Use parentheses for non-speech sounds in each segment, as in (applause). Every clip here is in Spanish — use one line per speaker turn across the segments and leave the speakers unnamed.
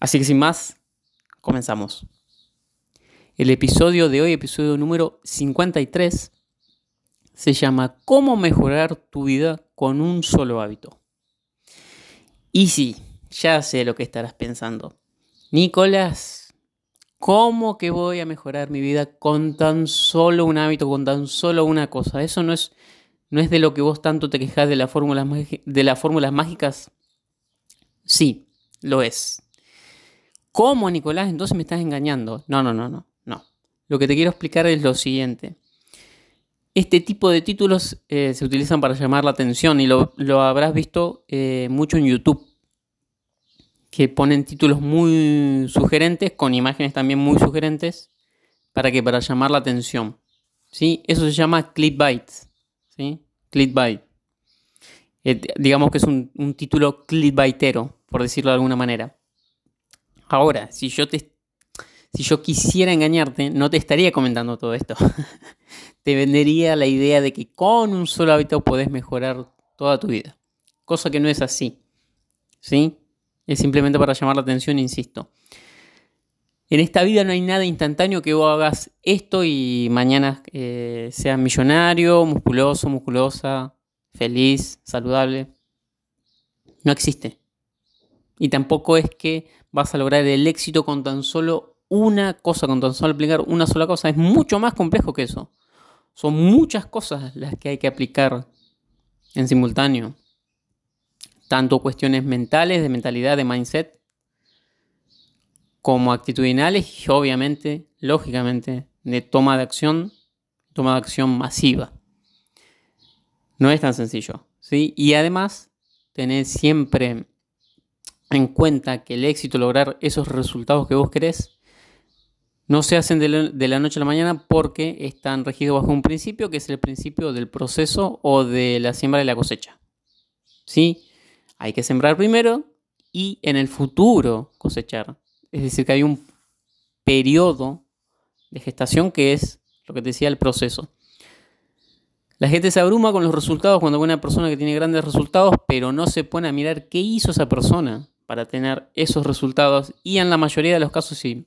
Así que sin más, comenzamos. El episodio de hoy, episodio número 53, se llama ¿Cómo mejorar tu vida con un solo hábito? Y sí, ya sé lo que estarás pensando. Nicolás, ¿cómo que voy a mejorar mi vida con tan solo un hábito, con tan solo una cosa? Eso no es, no es de lo que vos tanto te quejas de, de las fórmulas mágicas. Sí, lo es. ¿Cómo, Nicolás? Entonces me estás engañando. No, no, no, no, no. Lo que te quiero explicar es lo siguiente. Este tipo de títulos eh, se utilizan para llamar la atención y lo, habrás visto eh, mucho en YouTube, que ponen títulos muy sugerentes, con imágenes también muy sugerentes, para que para llamar la atención. ¿sí? Eso se llama clickbait. ¿sí? Clickbait. Eh, digamos que es un, un título clickbaitero, por decirlo de alguna manera. Ahora, si yo te si yo quisiera engañarte, no te estaría comentando todo esto. (laughs) te vendería la idea de que con un solo hábito podés mejorar toda tu vida. Cosa que no es así. ¿Sí? Es simplemente para llamar la atención, insisto. En esta vida no hay nada instantáneo que vos hagas esto y mañana eh, seas millonario, musculoso, musculosa, feliz, saludable. No existe. Y tampoco es que vas a lograr el éxito con tan solo una cosa, con tan solo aplicar una sola cosa. Es mucho más complejo que eso. Son muchas cosas las que hay que aplicar en simultáneo. Tanto cuestiones mentales, de mentalidad, de mindset, como actitudinales y obviamente, lógicamente, de toma de acción, toma de acción masiva. No es tan sencillo. ¿sí? Y además, tener siempre en cuenta que el éxito, lograr esos resultados que vos querés, no se hacen de la, noche a la mañana porque están regidos bajo un principio que es el principio del proceso o de la siembra y la cosecha. ¿Sí? Hay que sembrar primero y en el futuro cosechar. Es decir, que hay un periodo de gestación que es lo que te decía el proceso. La gente se abruma con los resultados cuando ve una persona que tiene grandes resultados, pero no se pone a mirar qué hizo esa persona para tener esos resultados y en la mayoría de los casos si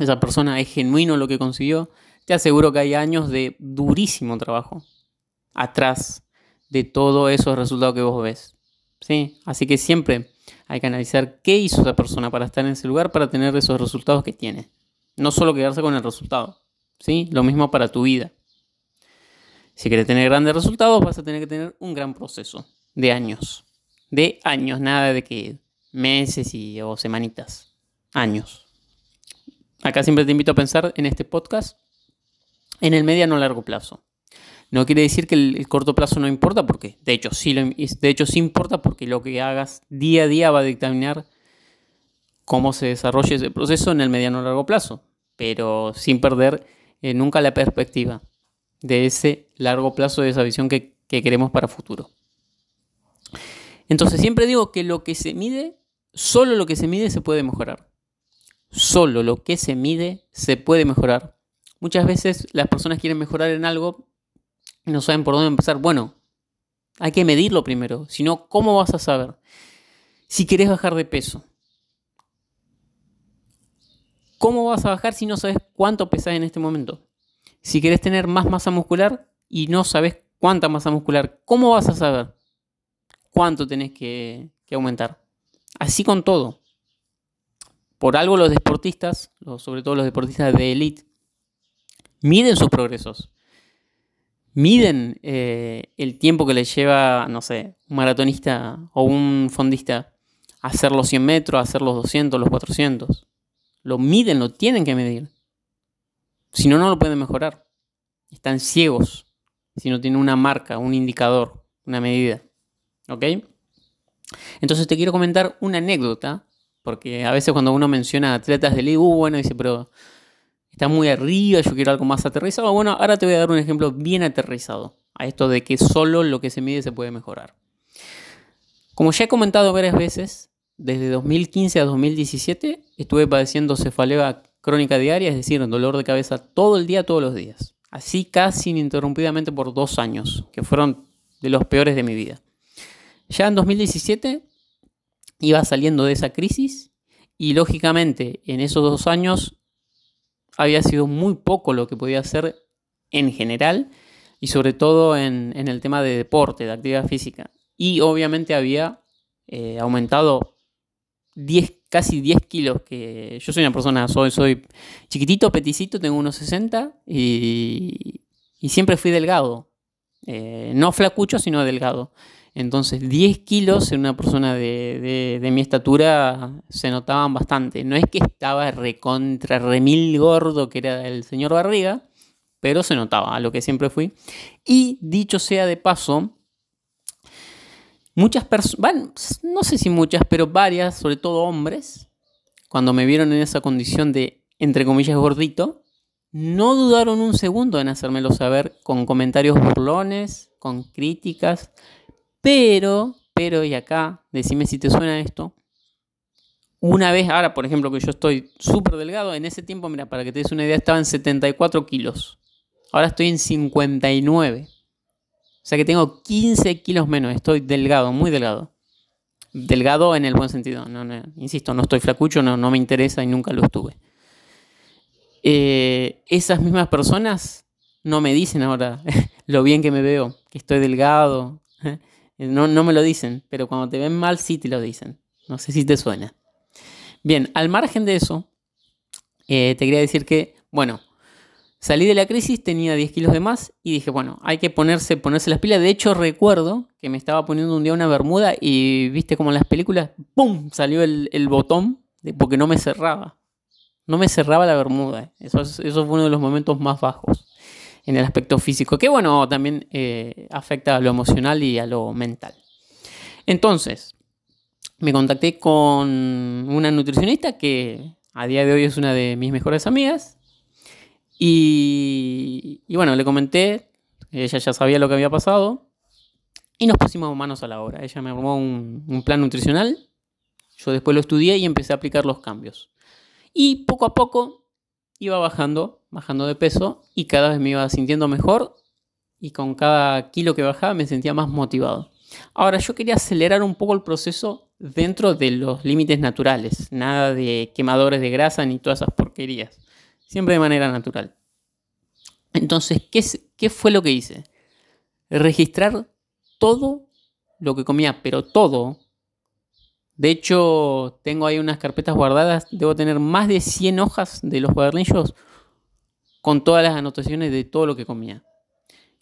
esa persona es genuino lo que consiguió, te aseguro que hay años de durísimo trabajo atrás de todos esos resultados que vos ves. ¿Sí? Así que siempre hay que analizar qué hizo esa persona para estar en ese lugar, para tener esos resultados que tiene. No solo quedarse con el resultado. ¿Sí? Lo mismo para tu vida. Si quieres tener grandes resultados, vas a tener que tener un gran proceso de años. De años, nada de que meses y, o semanitas, años. Acá siempre te invito a pensar en este podcast en el mediano largo plazo. No quiere decir que el, corto plazo no importa, porque de hecho, sí de hecho sí importa, porque lo que hagas día a día va a dictaminar cómo se desarrolla ese proceso en el mediano largo plazo, pero sin perder eh, nunca la perspectiva de ese largo plazo, de esa visión que, que queremos para futuro. Entonces siempre digo que lo que se mide Solo lo que se mide se puede mejorar. Solo lo que se mide se puede mejorar. Muchas veces las personas quieren mejorar en algo y no saben por dónde empezar. Bueno, hay que medirlo primero. Si no, ¿cómo vas a saber? Si querés bajar de peso. ¿Cómo vas a bajar si no sabes cuánto pesas en este momento? Si querés tener más masa muscular y no sabes cuánta masa muscular, ¿cómo vas a saber cuánto tenés que aumentar? Así con todo. Por algo los deportistas, sobre todo los deportistas de élite, miden sus progresos. Miden eh, el tiempo que le lleva, no sé, un maratonista o un fondista hacer los 100 metros, hacer los 200, los 400. Lo miden, lo tienen que medir. Si no, no lo pueden mejorar. Están ciegos si no tienen una marca, un indicador, una medida. ¿Ok? Entonces te quiero comentar una anécdota Porque a veces cuando uno menciona atletas de elite, uh, bueno, dice, pero está muy arriba, yo quiero algo más aterrizado. Bueno, ahora te voy a dar un ejemplo bien aterrizado a esto de que solo lo que se mide se puede mejorar. Como ya he comentado varias veces, desde 2015 a 2017 estuve padeciendo cefalea crónica diaria, es decir, dolor de cabeza todo el día, todos los días. Así casi ininterrumpidamente por dos años, que fueron de los peores de mi vida. Ya en 2017 iba saliendo de esa crisis y lógicamente en esos dos años había sido muy poco lo que podía hacer en general y sobre todo en, el tema de deporte, de actividad física. Y obviamente había eh, aumentado 10, casi 10 kilos, que yo soy una persona, soy, soy chiquitito, peticito, tengo unos 60 y, y siempre fui delgado. Eh, no flacucho, sino delgado. Entonces 10 kilos en una persona de, mi estatura se notaban bastante. No es que estaba recontra remil gordo que era el señor Barriga, pero se notaba a lo que siempre fui. Y dicho sea de paso, muchas personas, no sé si muchas, pero varias, sobre todo hombres, cuando me vieron en esa condición de, entre comillas, gordito, no dudaron un segundo en hacérmelo saber con comentarios burlones, con críticas pero, pero, y acá, decime si te suena esto. Una vez, ahora por ejemplo que yo estoy súper delgado, en ese tiempo, mira, para que te des una idea, estaba en 74 kilos. Ahora estoy en 59. O sea que tengo 15 kilos menos, estoy delgado, muy delgado. Delgado en el buen sentido, insisto, no estoy flacucho, no, me interesa y nunca lo estuve. Eh, esas mismas personas no me dicen ahora (laughs) lo bien que me veo, que estoy delgado, eh, no, me lo dicen, pero cuando te ven mal sí te lo dicen. No sé si te suena. Bien, al margen de eso, eh, te quería decir que, bueno, salí de la crisis, tenía 10 kilos de más y dije, bueno, hay que ponerse, ponerse las pilas. De hecho, recuerdo que me estaba poniendo un día una bermuda y viste como en las películas, ¡pum! salió el, botón porque no me cerraba. No me cerraba la bermuda. Eso, eso fue uno de los momentos más bajos en el aspecto físico, que bueno, también eh, afecta a lo emocional y a lo mental. Entonces, me contacté con una nutricionista que a día de hoy es una de mis mejores amigas. Y, bueno, le comenté, ella ya sabía lo que había pasado. Y nos pusimos manos a la obra. Ella me armó un, un plan nutricional. Yo después lo estudié y empecé a aplicar los cambios. Y poco a poco iba bajando bajando de peso y cada vez me iba sintiendo mejor y con cada kilo que bajaba me sentía más motivado. Ahora yo quería acelerar un poco el proceso dentro de los límites naturales, nada de quemadores de grasa ni todas esas porquerías, siempre de manera natural. Entonces, ¿qué, qué fue lo que hice? Registrar todo lo que comía, pero todo. De hecho, tengo ahí unas carpetas guardadas, debo tener más de 100 hojas de los cuadernillos con todas las anotaciones de todo lo que comía.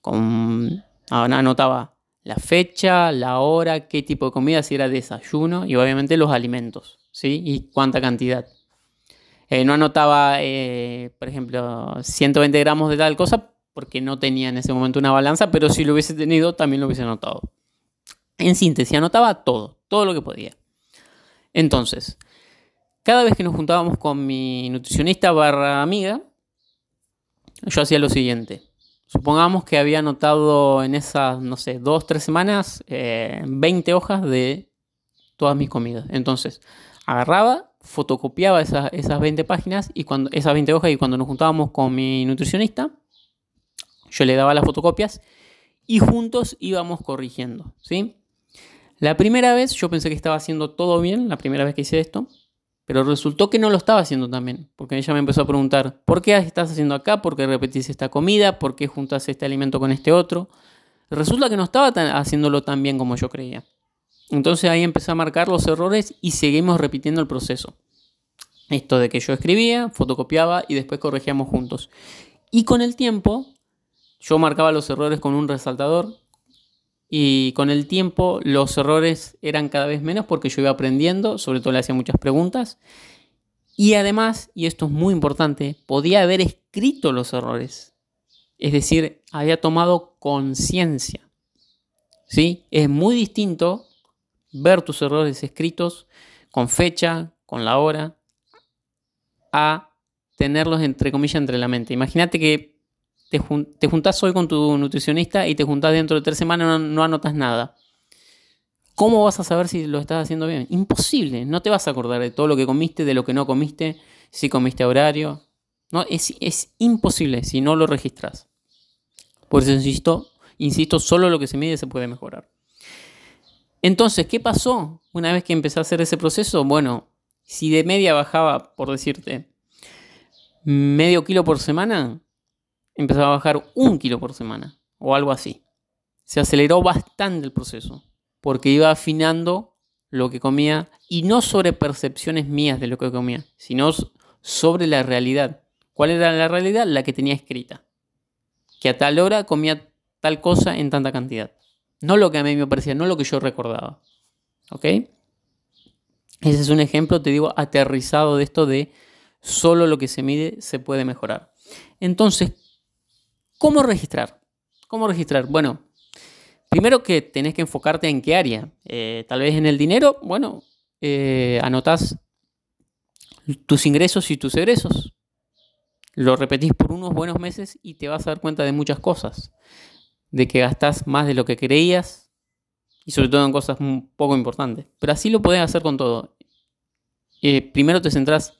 Con, anotaba la fecha, la hora, qué tipo de comida, si era desayuno y obviamente los alimentos, ¿sí? Y cuánta cantidad. Eh, no anotaba, eh, por ejemplo, 120 gramos de tal cosa porque no tenía en ese momento una balanza, pero si lo hubiese tenido también lo hubiese anotado. En síntesis, anotaba todo, todo lo que podía. Entonces, cada vez que nos juntábamos con mi nutricionista barra amiga, yo hacía lo siguiente. Supongamos que había anotado en esas, no sé, dos, tres semanas, 20 eh, hojas de todas mis comidas. Entonces, agarraba, fotocopiaba esas, esas 20 páginas y cuando, esas 20 hojas y cuando nos juntábamos con mi nutricionista, yo le daba las fotocopias y juntos íbamos corrigiendo, ¿sí? La primera vez yo pensé que estaba haciendo todo bien, la primera vez que hice esto, pero resultó que no lo estaba haciendo también, porque ella me empezó a preguntar, ¿por qué estás haciendo acá? ¿Por qué repetís esta comida? ¿Por qué juntas este alimento con este otro? Resulta que no estaba haciéndolo tan bien como yo creía. Entonces ahí empecé a marcar los errores y seguimos repitiendo el proceso. Esto de que yo escribía, fotocopiaba y después corregíamos juntos. Y con el tiempo, yo marcaba los errores con un resaltador, y con el tiempo los errores eran cada vez menos porque yo iba aprendiendo, sobre todo le hacía muchas preguntas. Y además, y esto es muy importante, podía haber escrito los errores. Es decir, había tomado conciencia. ¿Sí? Es muy distinto ver tus errores escritos con fecha, con la hora, a tenerlos entre comillas entre la mente. Imagínate que te, juntás hoy con tu nutricionista y te juntás dentro de tres semanas y no, anotas nada. ¿Cómo vas a saber si lo estás haciendo bien? Imposible, no te vas a acordar de todo lo que comiste, de lo que no comiste, si comiste a horario. No, es, es imposible si no lo registras. Por eso insisto, insisto, solo lo que se mide se puede mejorar. Entonces, ¿qué pasó una vez que empecé a hacer ese proceso? Bueno, si de media bajaba, por decirte, medio kilo por semana, empezaba a bajar un kilo por semana o algo así. Se aceleró bastante el proceso porque iba afinando lo que comía y no sobre percepciones mías de lo que comía, sino sobre la realidad. ¿Cuál era la realidad? La que tenía escrita. Que a tal hora comía tal cosa en tanta cantidad. No lo que a mí me parecía, no lo que yo recordaba. ¿Ok? Ese es un ejemplo, te digo, aterrizado de esto de solo lo que se mide se puede mejorar. Entonces, ¿cómo registrar? ¿Cómo registrar? Bueno, primero que tenés que enfocarte en qué área. Eh, tal vez en el dinero, bueno, eh, anotás tus ingresos y tus egresos. Lo repetís por unos buenos meses y te vas a dar cuenta de muchas cosas. De que gastás más de lo que creías y sobre todo en cosas poco importantes. Pero así lo podés hacer con todo. Eh, primero te centrás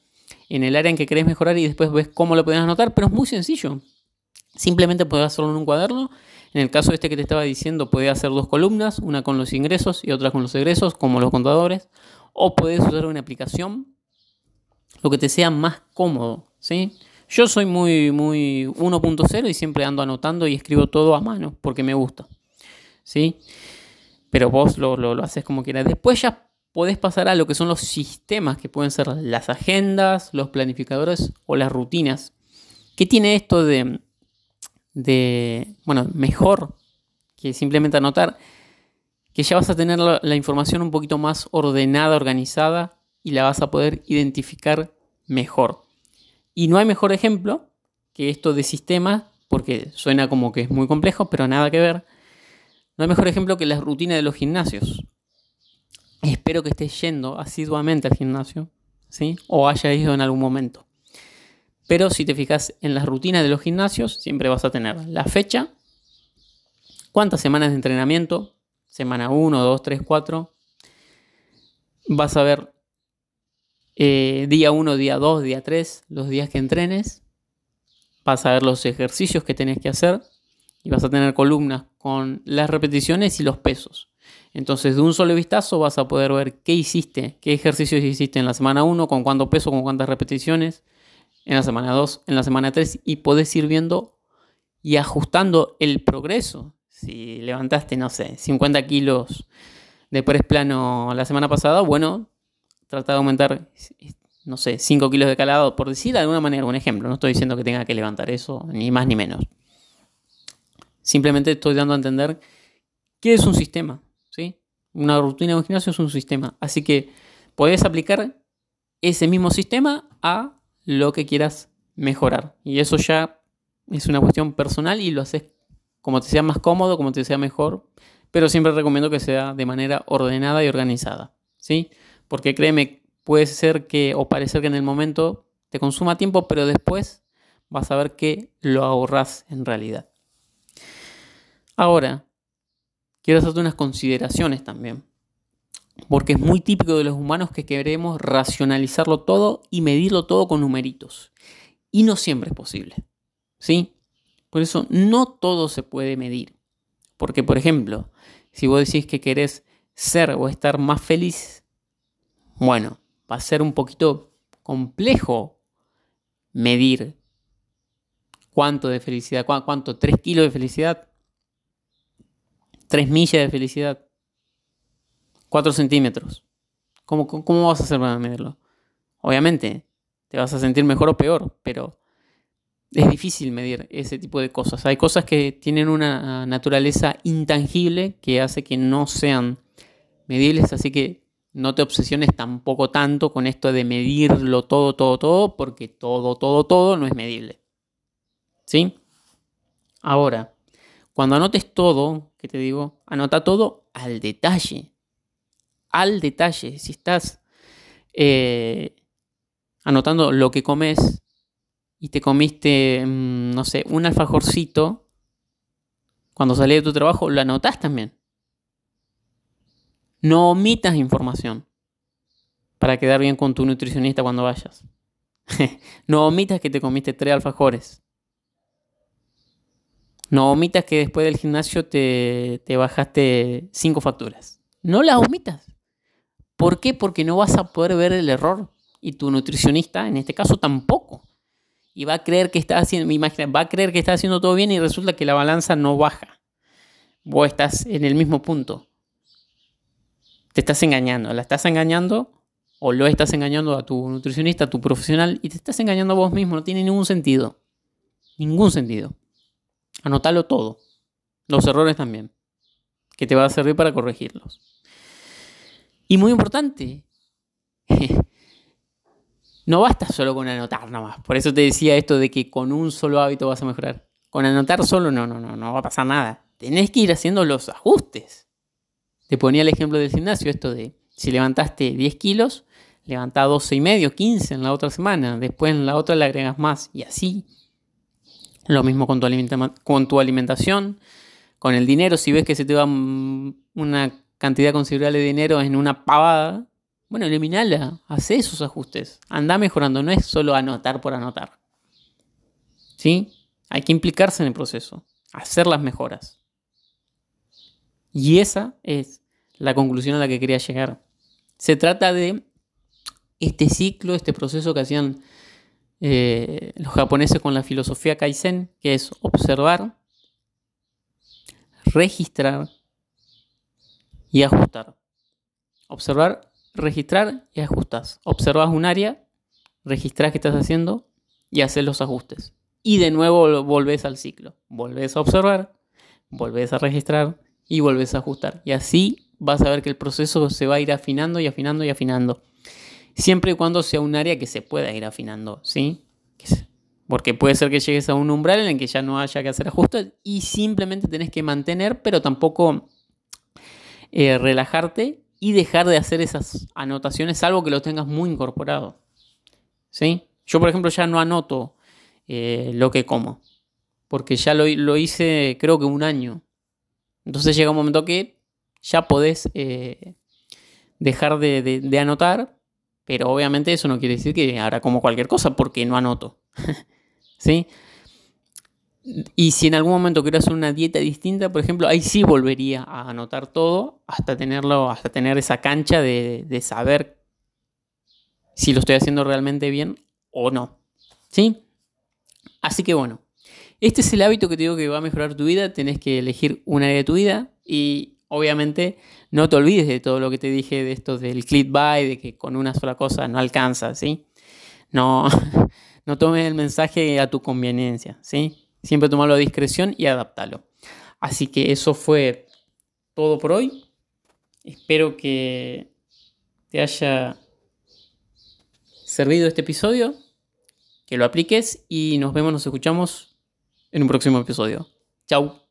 en el área en que querés mejorar y después ves cómo lo podés anotar, pero es muy sencillo. Simplemente podés hacerlo en un cuaderno. En el caso este que te estaba diciendo, podés hacer dos columnas, una con los ingresos y otra con los egresos, como los contadores. O podés usar una aplicación, lo que te sea más cómodo. ¿sí? Yo soy muy, muy 1.0 y siempre ando anotando y escribo todo a mano porque me gusta. ¿sí? Pero vos lo, lo, lo haces como quieras. Después ya podés pasar a lo que son los sistemas, que pueden ser las agendas, los planificadores o las rutinas. ¿Qué tiene esto de, de bueno, mejor que simplemente anotar? Que ya vas a tener la, la información un poquito más ordenada, organizada y la vas a poder identificar mejor. Y no hay mejor ejemplo que esto de sistemas, porque suena como que es muy complejo, pero nada que ver. No hay mejor ejemplo que las rutinas de los gimnasios. Espero que estés yendo asiduamente al gimnasio, ¿sí? O haya ido en algún momento. Pero si te fijas en las rutinas de los gimnasios, siempre vas a tener la fecha, cuántas semanas de entrenamiento, semana 1, 2, 3, 4. Vas a ver eh, día 1, día 2, día 3, los días que entrenes. Vas a ver los ejercicios que tenés que hacer y vas a tener columnas con las repeticiones y los pesos. Entonces, de un solo vistazo vas a poder ver qué hiciste, qué ejercicios hiciste en la semana 1, con cuánto peso, con cuántas repeticiones, en la semana 2, en la semana 3, y podés ir viendo y ajustando el progreso. Si levantaste, no sé, 50 kilos de press plano la semana pasada, bueno, trata de aumentar, no sé, 5 kilos de calado, por decir de alguna manera un ejemplo. No estoy diciendo que tenga que levantar eso, ni más ni menos. Simplemente estoy dando a entender qué es un sistema. Una rutina de un gimnasio es un sistema. Así que puedes aplicar ese mismo sistema a lo que quieras mejorar. Y eso ya es una cuestión personal y lo haces como te sea más cómodo, como te sea mejor. Pero siempre recomiendo que sea de manera ordenada y organizada. ¿Sí? Porque créeme, puede ser que o parecer que en el momento te consuma tiempo, pero después vas a ver que lo ahorras en realidad. Ahora, quiero hacerte unas consideraciones también. Porque es muy típico de los humanos que queremos racionalizarlo todo y medirlo todo con numeritos. Y no siempre es posible. ¿Sí? Por eso no todo se puede medir. Porque, por ejemplo, si vos decís que querés ser o estar más feliz, bueno, va a ser un poquito complejo medir cuánto de felicidad, cuánto, 3 kilos de felicidad 3 millas de felicidad. 4 centímetros. ¿Cómo, ¿Cómo, vas a hacer para medirlo? Obviamente, te vas a sentir mejor o peor, pero es difícil medir ese tipo de cosas. Hay cosas que tienen una naturaleza intangible que hace que no sean medibles, así que no te obsesiones tampoco tanto con esto de medirlo todo, todo, todo, porque todo, todo, todo no es medible. ¿Sí? Ahora, cuando anotes todo, que te digo, anota todo al detalle. Al detalle. Si estás eh, anotando lo que comes y te comiste, mm, no sé, un alfajorcito, cuando salís de tu trabajo, lo anotás también. No omitas información para quedar bien con tu nutricionista cuando vayas. (laughs) no omitas que te comiste tres alfajores. No omitas que después del gimnasio te, te bajaste cinco facturas. No las omitas. ¿Por qué? Porque no vas a poder ver el error. Y tu nutricionista, en este caso, tampoco. Y va a creer que está haciendo, va a creer que está haciendo todo bien y resulta que la balanza no baja. Vos estás en el mismo punto. Te estás engañando. La estás engañando o lo estás engañando a tu nutricionista, a tu profesional, y te estás engañando a vos mismo. No tiene ningún sentido. Ningún sentido. Anotalo todo. Los errores también. Que te va a servir para corregirlos. Y muy importante. (laughs) no basta solo con anotar nomás. Por eso te decía esto de que con un solo hábito vas a mejorar. Con anotar solo no, no, no, no va a pasar nada. Tenés que ir haciendo los ajustes. Te ponía el ejemplo del gimnasio, esto de si levantaste 10 kilos, levanta 12 y medio, 15 en la otra semana, después en la otra le agregas más y así. Lo mismo con tu, con tu alimentación, con el dinero, si ves que se te va una cantidad considerable de dinero en una pavada, bueno, eliminala, haz esos ajustes, anda mejorando, no es solo anotar por anotar. ¿Sí? Hay que implicarse en el proceso, hacer las mejoras. Y esa es la conclusión a la que quería llegar. Se trata de este ciclo, este proceso que hacían eh, los japoneses con la filosofía Kaizen, que es observar, registrar y ajustar. Observar, registrar y ajustas. Observas un área, registras qué estás haciendo y haces los ajustes. Y de nuevo volvés al ciclo. Volvés a observar, volvés a registrar y volvés a ajustar. Y así vas a ver que el proceso se va a ir afinando y afinando y afinando siempre y cuando sea un área que se pueda ir afinando, ¿sí? Porque puede ser que llegues a un umbral en el que ya no haya que hacer ajustes y simplemente tenés que mantener, pero tampoco eh, relajarte y dejar de hacer esas anotaciones, salvo que lo tengas muy incorporado. ¿Sí? Yo, por ejemplo, ya no anoto eh, lo que como, porque ya lo, hice creo que un año. Entonces llega un momento que ya podés eh, dejar de anotar pero obviamente eso no quiere decir que ahora como cualquier cosa porque no anoto. (laughs) ¿Sí? Y si en algún momento quiero hacer una dieta distinta, por ejemplo, ahí sí volvería a anotar todo hasta tenerlo, hasta tener esa cancha de, de saber si lo estoy haciendo realmente bien o no. ¿Sí? Así que bueno, este es el hábito que te digo que va a mejorar tu vida. Tenés que elegir un área de tu vida y obviamente no te olvides de todo lo que te dije de esto del clickbait, de que con una sola cosa no alcanza, ¿sí? No, (laughs) no tomes el mensaje a tu conveniencia, ¿sí? Siempre tomalo a discreción y adaptalo. Así que eso fue todo por hoy. Espero que te haya servido este episodio, que lo apliques y nos vemos, nos escuchamos en un próximo episodio. Chao.